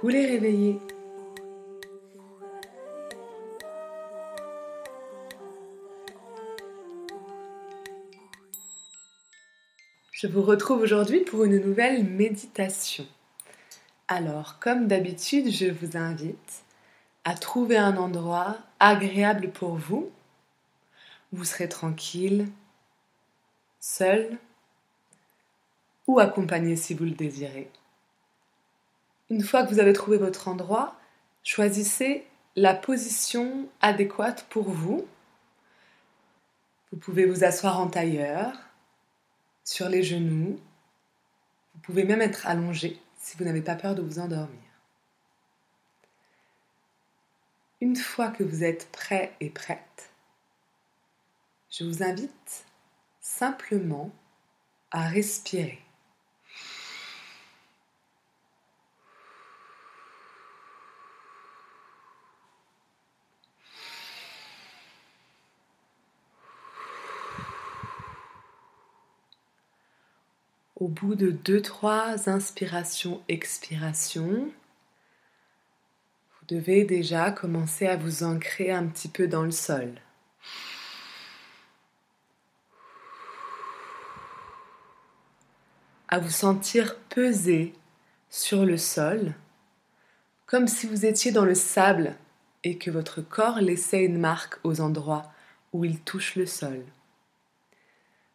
Coucou les réveillés Je vous retrouve aujourd'hui pour une nouvelle méditation. Alors, comme d'habitude, je vous invite à trouver un endroit agréable pour vous. Vous serez tranquille, seul ou accompagné si vous le désirez. Une fois que vous avez trouvé votre endroit, choisissez la position adéquate pour vous. Vous pouvez vous asseoir en tailleur, sur les genoux. Vous pouvez même être allongé si vous n'avez pas peur de vous endormir. Une fois que vous êtes prêt et prête, je vous invite simplement à respirer. Au bout de 2-3 inspirations-expirations, vous devez déjà commencer à vous ancrer un petit peu dans le sol. À vous sentir peser sur le sol, comme si vous étiez dans le sable et que votre corps laissait une marque aux endroits où il touche le sol.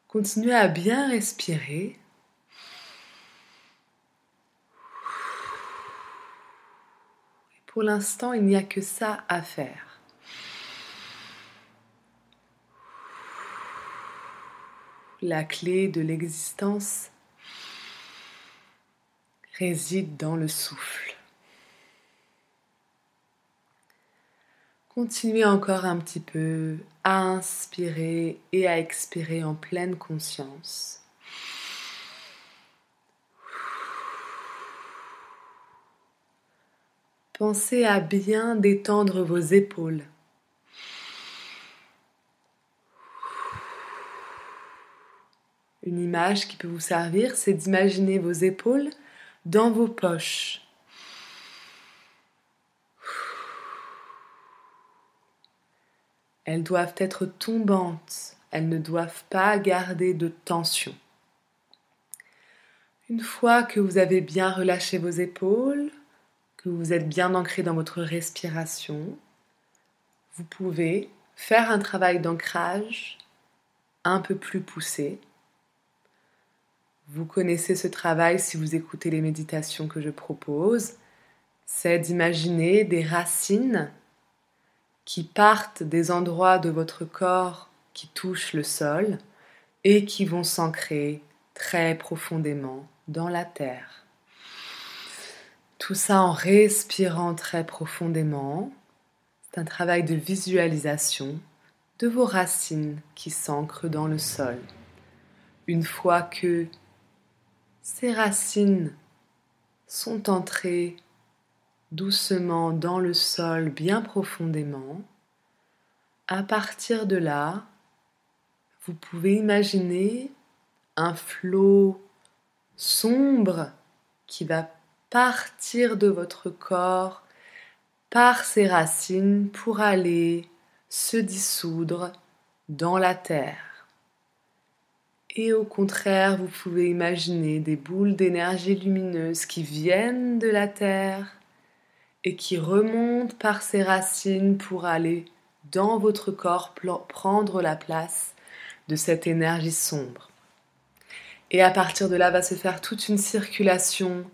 Continuez à bien respirer Pour l'instant, il n'y a que ça à faire. La clé de l'existence réside dans le souffle. Continuez encore un petit peu à inspirer et à expirer en pleine conscience. Pensez à bien détendre vos épaules. Une image qui peut vous servir, c'est d'imaginer vos épaules dans vos poches. Elles doivent être tombantes, elles ne doivent pas garder de tension. Une fois que vous avez bien relâché vos épaules, vous êtes bien ancré dans votre respiration, vous pouvez faire un travail d'ancrage un peu plus poussé. Vous connaissez ce travail si vous écoutez les méditations que je propose. C'est d'imaginer des racines qui partent des endroits de votre corps qui touchent le sol et qui vont s'ancrer très profondément dans la terre. Tout ça en respirant très profondément. C'est un travail de visualisation de vos racines qui s'ancrent dans le sol. Une fois que ces racines sont entrées doucement dans le sol bien profondément, à partir de là, vous pouvez imaginer un flot sombre qui va partir de votre corps par ses racines pour aller se dissoudre dans la terre. Et au contraire, vous pouvez imaginer des boules d'énergie lumineuse qui viennent de la terre et qui remontent par ses racines pour aller dans votre corps prendre la place de cette énergie sombre. Et à partir de là va se faire toute une circulation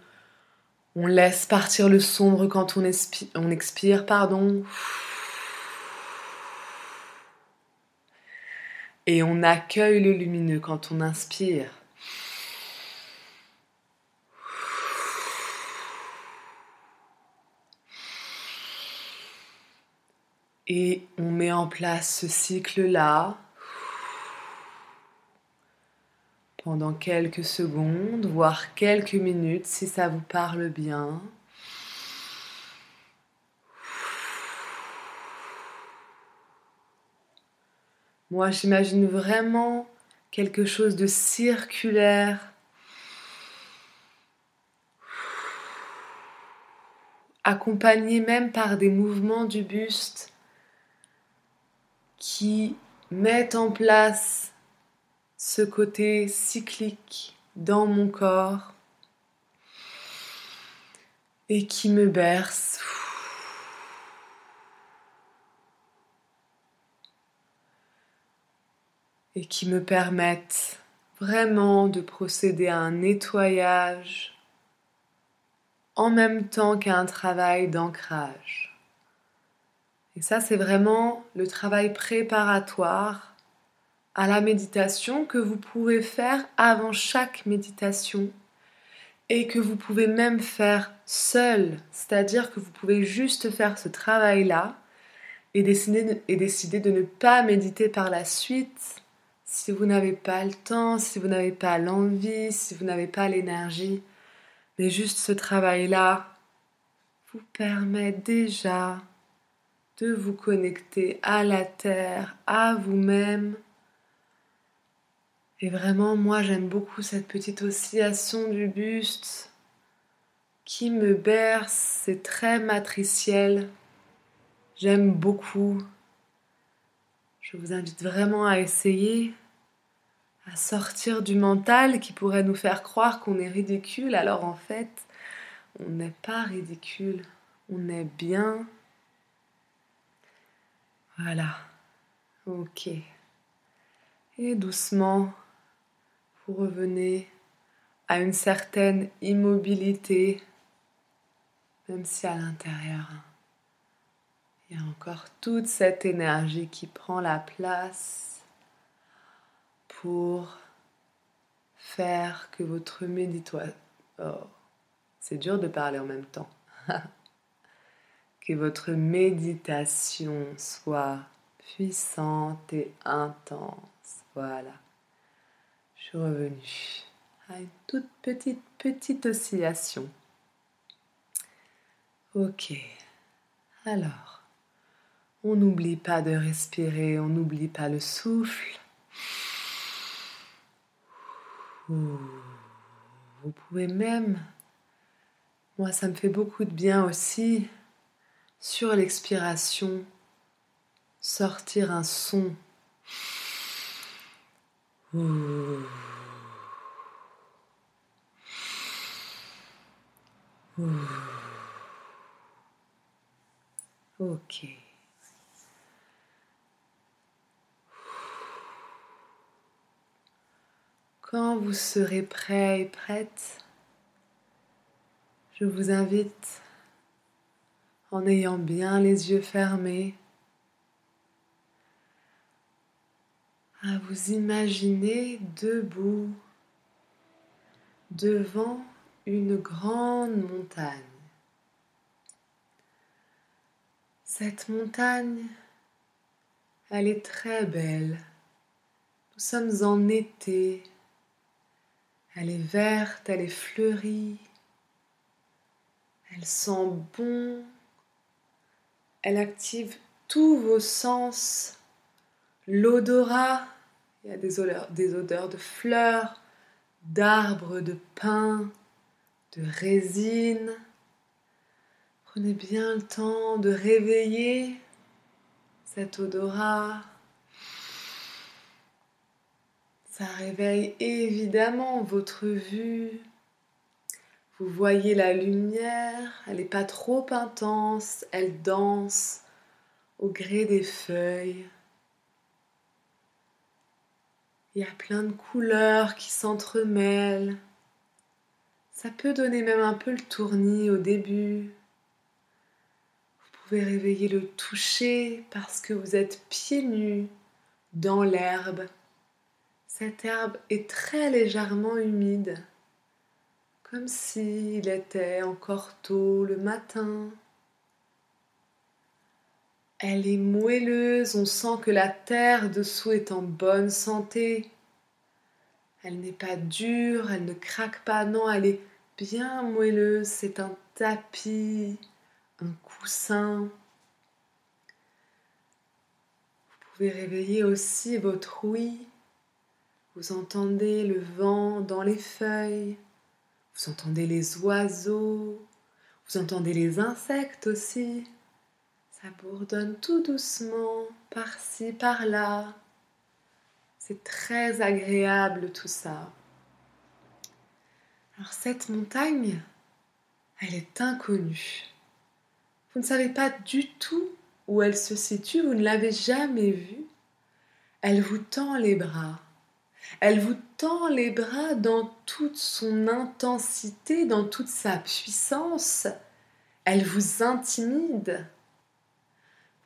on laisse partir le sombre quand on, expire, pardon. Et on accueille le lumineux quand on inspire. Et on met en place ce cycle-là pendant quelques secondes, voire quelques minutes si ça vous parle bien. Moi, j'imagine vraiment quelque chose de circulaire accompagné même par des mouvements du buste qui mettent en place ce côté cyclique dans mon corps et qui me berce. Et qui me permettent vraiment de procéder à un nettoyage en même temps qu'à un travail d'ancrage. Et ça, c'est vraiment le travail préparatoire à la méditation que vous pouvez faire avant chaque méditation et que vous pouvez même faire seul, c'est-à-dire que vous pouvez juste faire ce travail-là et décider, de, et décider de ne pas méditer par la suite si vous n'avez pas le temps, si vous n'avez pas l'envie, si vous n'avez pas l'énergie. Mais juste ce travail-là vous permet déjà de vous connecter à la terre, à vous-même. Et vraiment, moi, j'aime beaucoup cette petite oscillation du buste qui me berce. C'est très matriciel. J'aime beaucoup. Je vous invite vraiment à essayer, à sortir du mental qui pourrait nous faire croire qu'on est ridicule, alors en fait, on n'est pas ridicule, on est bien. Voilà, ok. Et doucement, revenez à une certaine immobilité, même si à l'intérieur, il y a encore toute cette énergie qui prend la place pour faire que votre méditation... Oh, c'est dur de parler en même temps. que votre méditation soit puissante et intense. Voilà. Je suis revenue à une toute petite, petite oscillation. Ok. Alors, on n'oublie pas de respirer, on n'oublie pas le souffle. Vous pouvez même, moi ça me fait beaucoup de bien aussi, sur l'expiration, sortir un son. Ok. Quand vous serez prêt et prête, je vous invite, en ayant bien les yeux fermés, à vous imaginer debout devant une grande montagne. Cette montagne, elle est très belle. Nous sommes en été. Elle est verte, elle est fleurie, elle sent bon, elle active tous vos sens, l'odorat, il y a des odeurs, des odeurs de fleurs, d'arbres, de pins, de résine. Prenez bien le temps de réveiller cet odorat. Ça réveille évidemment votre vue. Vous voyez la lumière, elle n'est pas trop intense, elle danse au gré des feuilles. Il y a plein de couleurs qui s'entremêlent. Ça peut donner même un peu le tournis au début. Vous pouvez réveiller le toucher parce que vous êtes pieds nus dans l'herbe cette herbe est très légèrement humide, comme s'il était encore tôt le matin. Elle est moelleuse, on sent que la terre dessous est en bonne santé. Elle n'est pas dure, elle ne craque pas, non, elle est bien moelleuse, c'est un tapis, un coussin. Vous pouvez réveiller aussi votre ouïe vous entendez le vent dans les feuilles, vous entendez les oiseaux, Vous entendez les insectes aussi. Ça bourdonne tout doucement, par-ci, par-là. C'est très agréable tout ça. Alors cette montagne, elle est inconnue. Vous ne savez pas du tout où elle se situe, vous ne l'avez jamais vue. Elle vous tend les bras. Elle vous tend les bras dans toute son intensité, dans toute sa puissance. Elle vous intimide.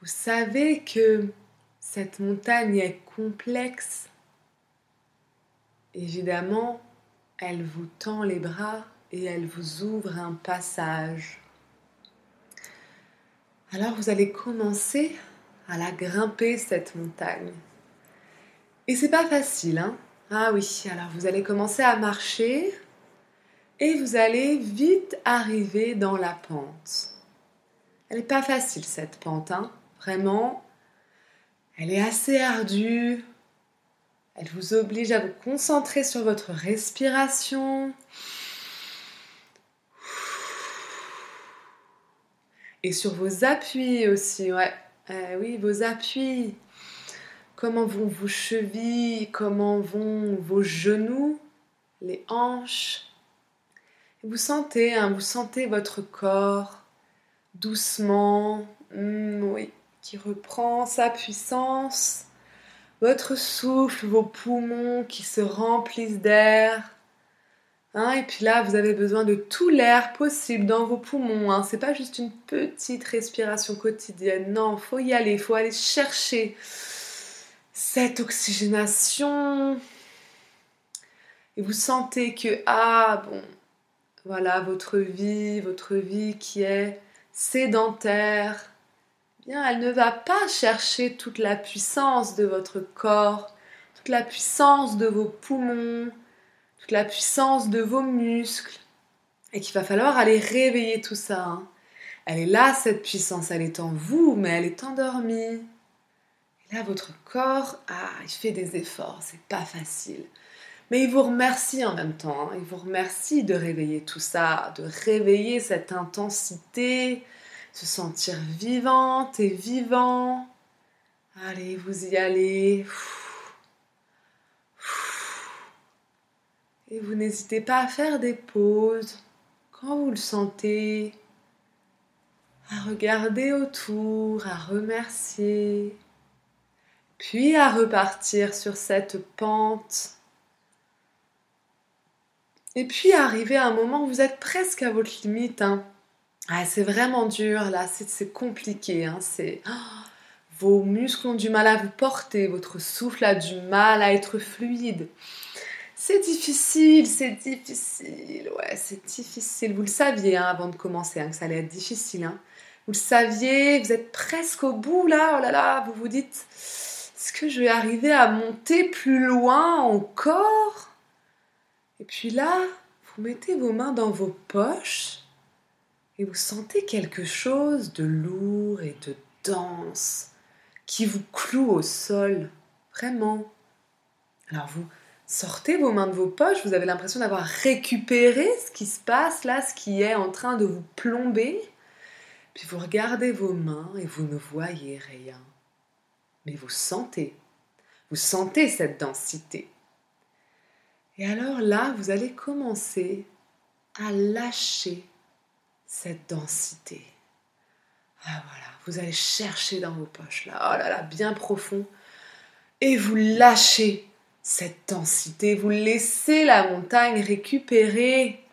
Vous savez que cette montagne est complexe. Évidemment, elle vous tend les bras et elle vous ouvre un passage. Alors vous allez commencer à la grimper cette montagne. Et c'est pas facile, hein Ah oui, alors vous allez commencer à marcher et vous allez vite arriver dans la pente. Elle n'est pas facile cette pente, hein Vraiment, elle est assez ardue. Elle vous oblige à vous concentrer sur votre respiration. Et sur vos appuis aussi, ouais. Euh, oui, vos appuis. Comment vont vos chevilles, comment vont vos genoux, les hanches? vous sentez, hein, vous sentez votre corps doucement, hmm, oui, qui reprend sa puissance. Votre souffle, vos poumons qui se remplissent d'air. Hein, et puis là, vous avez besoin de tout l'air possible dans vos poumons. Hein. C'est pas juste une petite respiration quotidienne. Non, faut y aller, il faut aller chercher cette oxygénation. Et vous sentez que, ah bon, voilà, votre vie, votre vie qui est sédentaire, bien, elle ne va pas chercher toute la puissance de votre corps, toute la puissance de vos poumons, la puissance de vos muscles, et qu'il va falloir aller réveiller tout ça. Hein. Elle est là, cette puissance, elle est en vous, mais elle est endormie. Et là, votre corps, ah, il fait des efforts, c'est pas facile. Mais il vous remercie en même temps, hein. il vous remercie de réveiller tout ça, de réveiller cette intensité, se sentir vivante et vivant. Allez, vous y allez. Et vous n'hésitez pas à faire des pauses quand vous le sentez, à regarder autour, à remercier, puis à repartir sur cette pente. Et puis arriver à un moment où vous êtes presque à votre limite. Hein. Ah, c'est vraiment dur là, c'est compliqué. Hein. Vos muscles ont du mal à vous porter, votre souffle a du mal à être fluide. C'est difficile, c'est difficile, ouais, c'est difficile. Vous le saviez hein, avant de commencer hein, que ça allait être difficile. Vous le saviez, vous êtes presque au bout là, oh là là, vous vous dites, est-ce que je vais arriver à monter plus loin encore? Et puis là, vous mettez vos mains dans vos poches et vous sentez quelque chose de lourd et de dense qui vous cloue au sol, vraiment. Alors vous Sortez vos mains de vos poches, vous avez l'impression d'avoir récupéré ce qui se passe là, ce qui est en train de vous plomber. Puis vous regardez vos mains et vous ne voyez rien. Mais vous sentez, vous sentez cette densité. Et alors là, vous allez commencer à lâcher cette densité. Ah voilà, vous allez chercher dans vos poches là, oh là là, bien profond. Et vous lâchez cette densité, vous laissez la montagne récupérer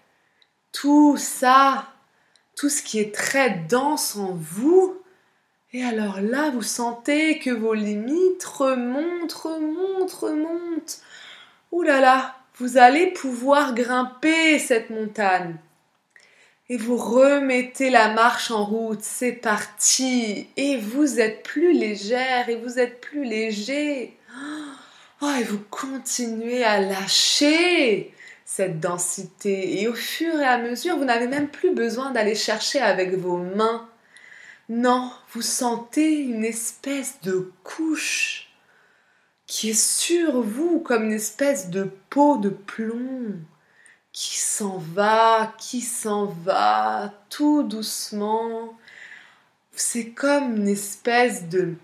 tout ça, tout ce qui est très dense en vous. Et alors là, vous sentez que vos limites remontent, remontent, remontent. Ouh là là, vous allez pouvoir grimper cette montagne. Et vous remettez la marche en route, c'est parti. Et vous êtes plus légère et vous êtes plus léger. Oh, et vous continuez à lâcher cette densité. Et au fur et à mesure, vous n'avez même plus besoin d'aller chercher avec vos mains. Non, vous sentez une espèce de couche qui est sur vous comme une espèce de peau de plomb. Qui s'en va, qui s'en va, tout doucement. C'est comme une espèce de,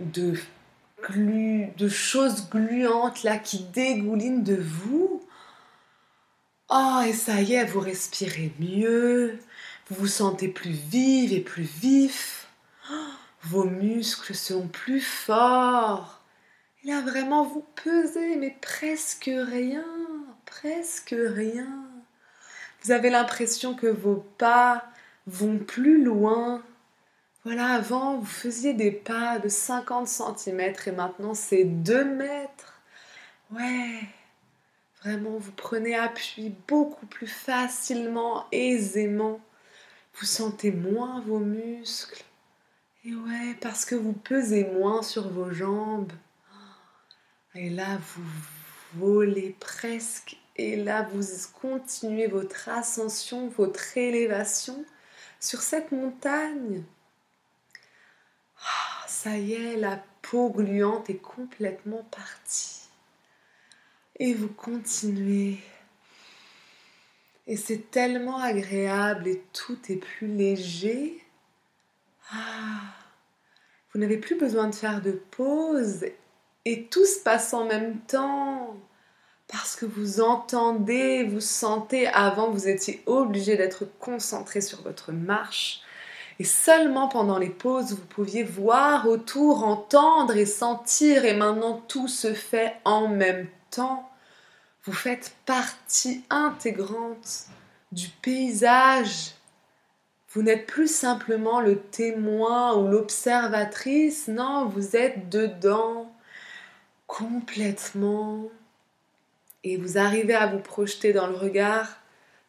de, de choses gluantes là qui dégoulinent de vous. Oh, et ça y est, vous respirez mieux, vous vous sentez plus vive et plus vif. vos muscles sont plus forts. Là, vraiment, vous pesez, mais presque rien, presque rien. Vous avez l'impression que vos pas vont plus loin. Voilà, avant, vous faisiez des pas de 50 cm et maintenant, c'est 2 mètres. Ouais, vraiment, vous prenez appui beaucoup plus facilement, aisément. Vous sentez moins vos muscles. Et ouais, parce que vous pesez moins sur vos jambes. Et là, vous volez presque. Et là, vous continuez votre ascension, votre élévation sur cette montagne. Ah, ça y est, la peau gluante est complètement partie. Et vous continuez et c'est tellement agréable et tout est plus léger. Ah, vous n'avez plus besoin de faire de pause et tout se passe en même temps. Parce que vous entendez, vous sentez, avant vous étiez obligé d'être concentré sur votre marche. Et seulement pendant les pauses, vous pouviez voir autour, entendre et sentir. Et maintenant, tout se fait en même temps. Vous faites partie intégrante du paysage. Vous n'êtes plus simplement le témoin ou l'observatrice, non, vous êtes dedans complètement. Et vous arrivez à vous projeter dans le regard,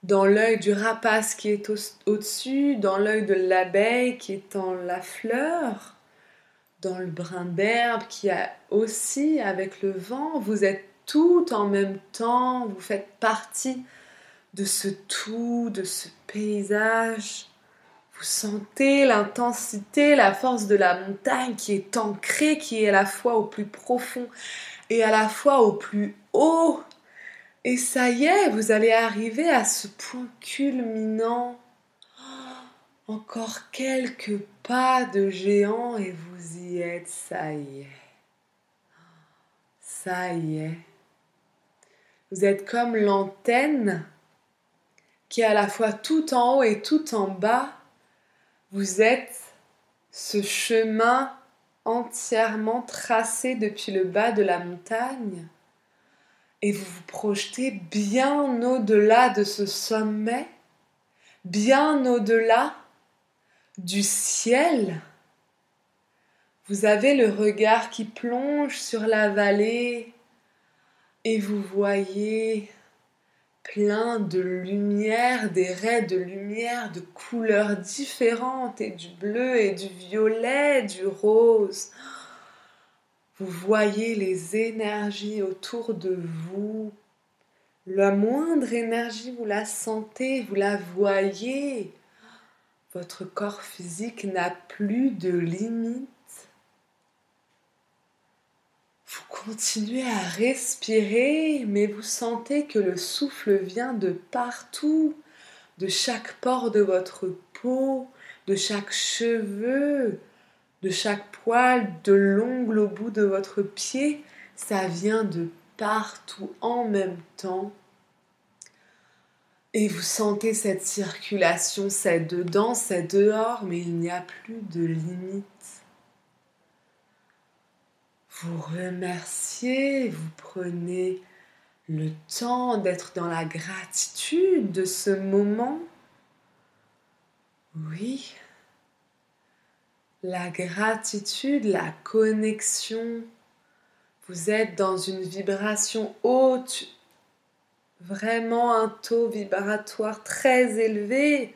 dans l'œil du rapace qui est au-dessus, dans l'œil de l'abeille qui est en la fleur, dans le brin d'herbe qui a aussi avec le vent. Vous êtes tout en même temps, vous faites partie de ce tout, de ce paysage. Vous sentez l'intensité, la force de la montagne qui est ancrée, qui est à la fois au plus profond et à la fois au plus haut. Et ça y est, vous allez arriver à ce point culminant. encore quelques pas de géant et vous y êtes, ça y est. Ça y est. Vous êtes comme l'antenne qui est à la fois tout en haut et tout en bas. Vous êtes ce chemin entièrement tracé depuis le bas de la montagne et vous vous projetez bien au-delà de ce sommet, bien au-delà du ciel. Vous avez le regard qui plonge sur la vallée et vous voyez plein de lumière, des raies de lumière de couleurs différentes, et du bleu et du violet, du rose. Vous voyez les énergies autour de vous. La moindre énergie, vous la sentez, vous la voyez. Votre corps physique n'a plus de limites. Vous continuez à respirer, mais vous sentez que le souffle vient de partout, de chaque pore de votre peau, de chaque cheveu, de chaque poil, de l'ongle au bout de votre pied. Ça vient de partout en même temps. Et vous sentez cette circulation, c'est dedans, c'est dehors, mais il n'y a plus de limite vous remerciez, vous prenez le temps d'être dans la gratitude de ce moment. Oui, la gratitude, la connexion. Vous êtes dans une vibration haute, vraiment un taux vibratoire très élevé.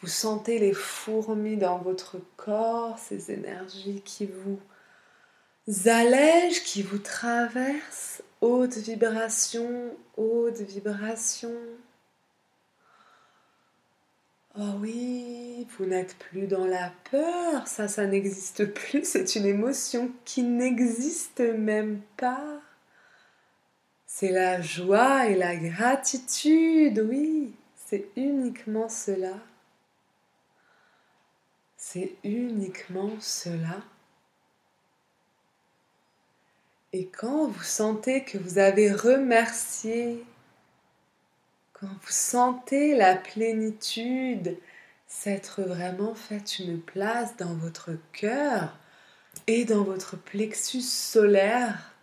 Vous sentez les fourmis dans votre corps, ces énergies qui vous allèges qui vous traversent, haute vibration, haute vibration. Oh oui, vous n'êtes plus dans la peur, ça, ça n'existe plus, c'est une émotion qui n'existe même pas. C'est la joie et la gratitude, oui, c'est uniquement cela. C'est uniquement cela. Et quand vous sentez que vous avez remercié, quand vous sentez la plénitude, s'être vraiment fait une place dans votre cœur et dans votre plexus solaire,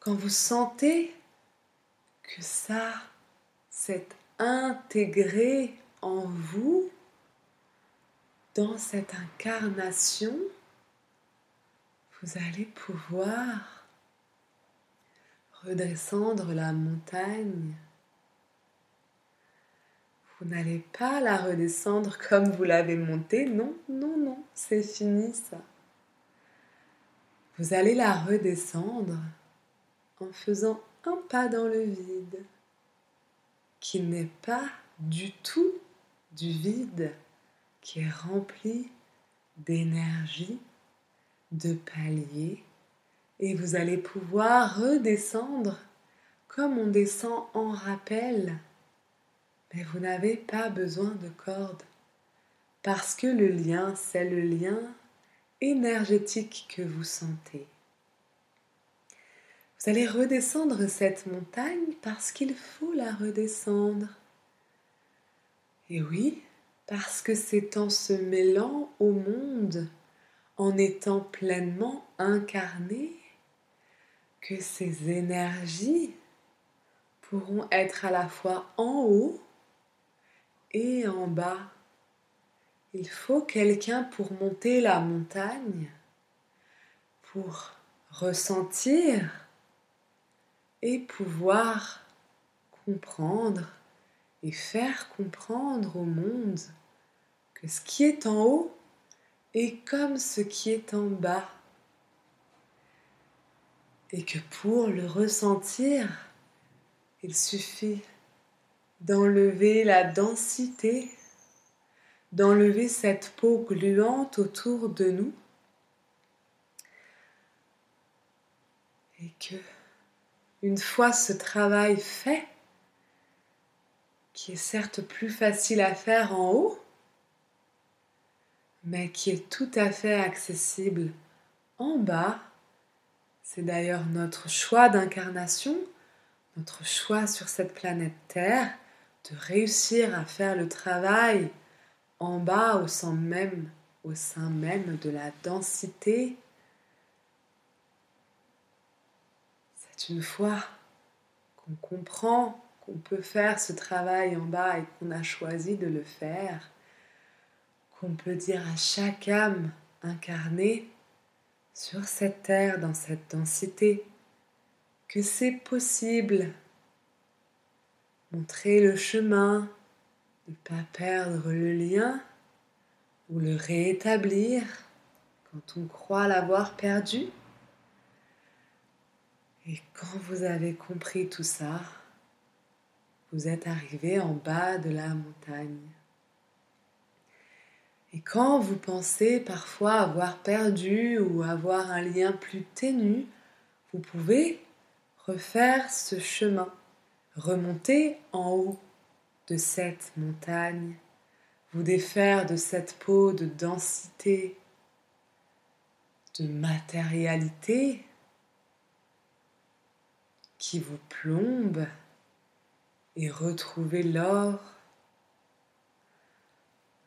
quand vous sentez que ça s'est intégré en vous, dans cette incarnation, vous allez pouvoir redescendre la montagne. Vous n'allez pas la redescendre comme vous l'avez montée. Non, non, non, c'est fini ça. Vous allez la redescendre en faisant un pas dans le vide, qui n'est pas du tout du vide, qui est rempli d'énergie, de paliers, et vous allez pouvoir redescendre comme on descend en rappel. Mais vous n'avez pas besoin de corde, parce que le lien, c'est le lien énergétique que vous sentez. Vous allez redescendre cette montagne parce qu'il faut la redescendre. Et oui, parce que c'est en se mêlant au monde, en étant pleinement incarné, que ces énergies pourront être à la fois en haut et en bas. Il faut quelqu'un pour monter la montagne, pour ressentir et pouvoir comprendre et faire comprendre au monde que ce qui est en haut est comme ce qui est en bas et que pour le ressentir, il suffit d'enlever la densité, d'enlever cette peau gluante autour de nous. Et que une fois ce travail fait, qui est certes plus facile à faire en haut, mais qui est tout à fait accessible en bas, c'est d'ailleurs notre choix d'incarnation, notre choix sur cette planète Terre, de réussir à faire le travail en bas au sein même, au sein même de la densité une fois qu'on comprend qu'on peut faire ce travail en bas et qu'on a choisi de le faire, qu'on peut dire à chaque âme incarnée sur cette terre, dans cette densité, que c'est possible. Montrer le chemin, ne pas perdre le lien ou le rétablir quand on croit l'avoir perdu. Et quand vous avez compris tout ça, vous êtes arrivé en bas de la montagne. Et quand vous pensez parfois avoir perdu ou avoir un lien plus ténu, vous pouvez refaire ce chemin, remonter en haut de cette montagne, vous défaire de cette peau de densité, de matérialité qui vous plombe et retrouvez l'or,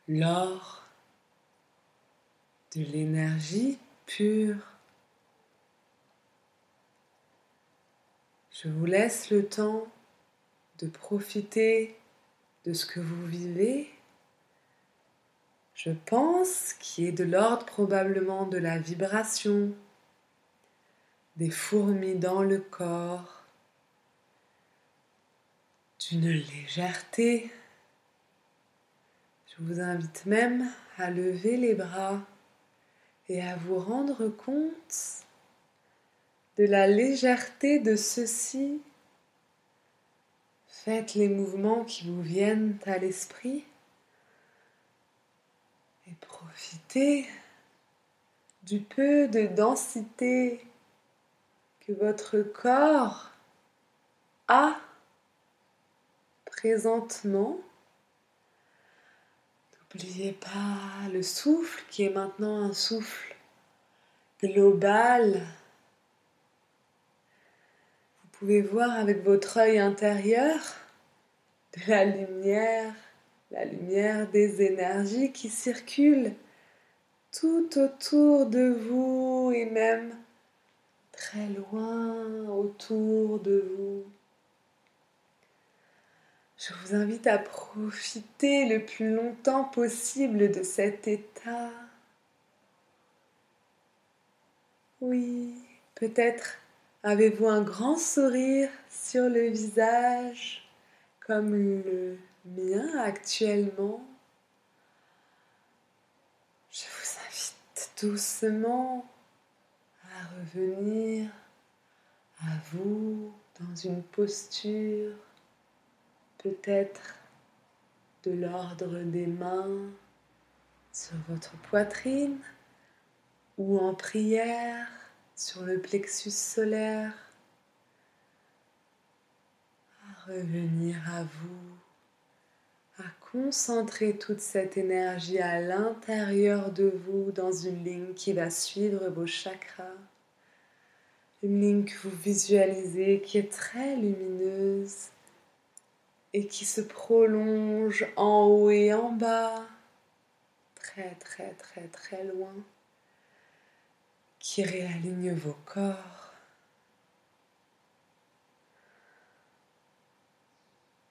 l'or de l'énergie pure. Je vous laisse le temps de profiter de ce que vous vivez. Je pense qu'il est de l'ordre probablement de la vibration, des fourmis dans le corps, d'une légèreté. Je vous invite même à lever les bras et à vous rendre compte de la légèreté de ceci. Faites les mouvements qui vous viennent à l'esprit et profitez du peu de densité que votre corps à présentement. N'oubliez pas le souffle qui est maintenant un souffle global. Pouvez voir avec votre œil intérieur de la lumière, la lumière des énergies qui circulent tout autour de vous et même très loin autour de vous. Je vous invite à profiter le plus longtemps possible de cet état. Oui, peut-être avez-vous un grand sourire sur le visage comme le mien actuellement? Je vous invite doucement à revenir à vous dans une posture peut-être de l'ordre des mains sur votre poitrine ou en prière sur le plexus solaire, à revenir à vous, à concentrer toute cette énergie à l'intérieur de vous dans une ligne qui va suivre vos chakras, une ligne que vous visualisez qui est très lumineuse et qui se prolonge en haut et en bas, très très très très loin, qui réaligne vos corps.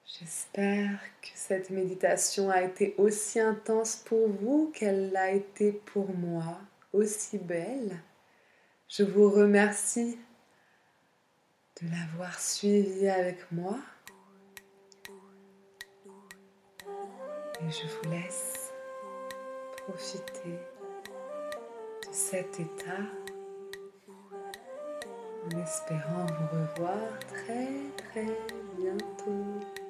J'espère que cette méditation a été aussi intense pour vous qu'elle l'a été pour moi, aussi belle. Je vous remercie de l'avoir suivie avec moi. Et je vous laisse profiter de cet état en espérant vous revoir très très bientôt.